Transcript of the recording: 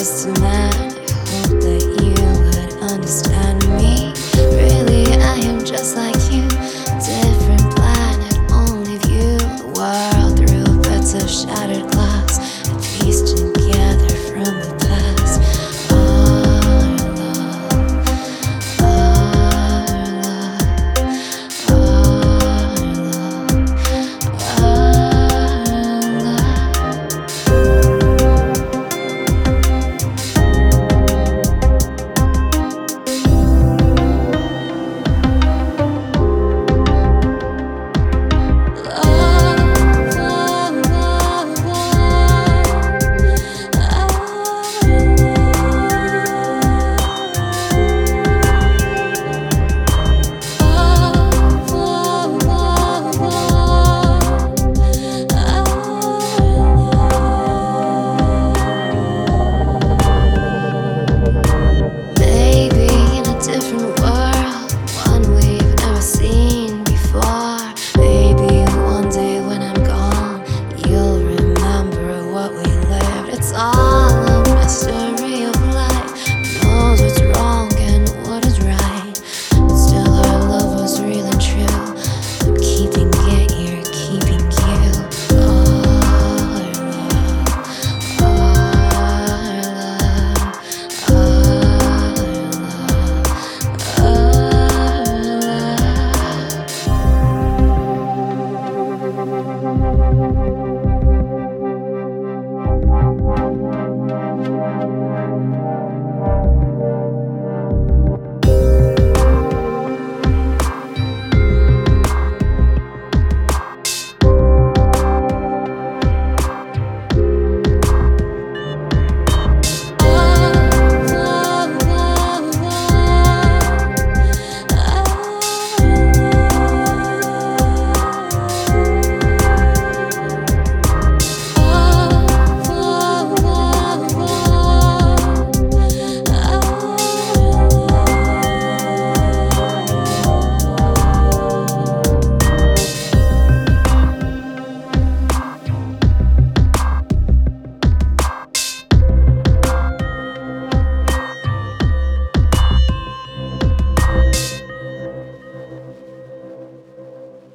just a man. I hope that you would understand.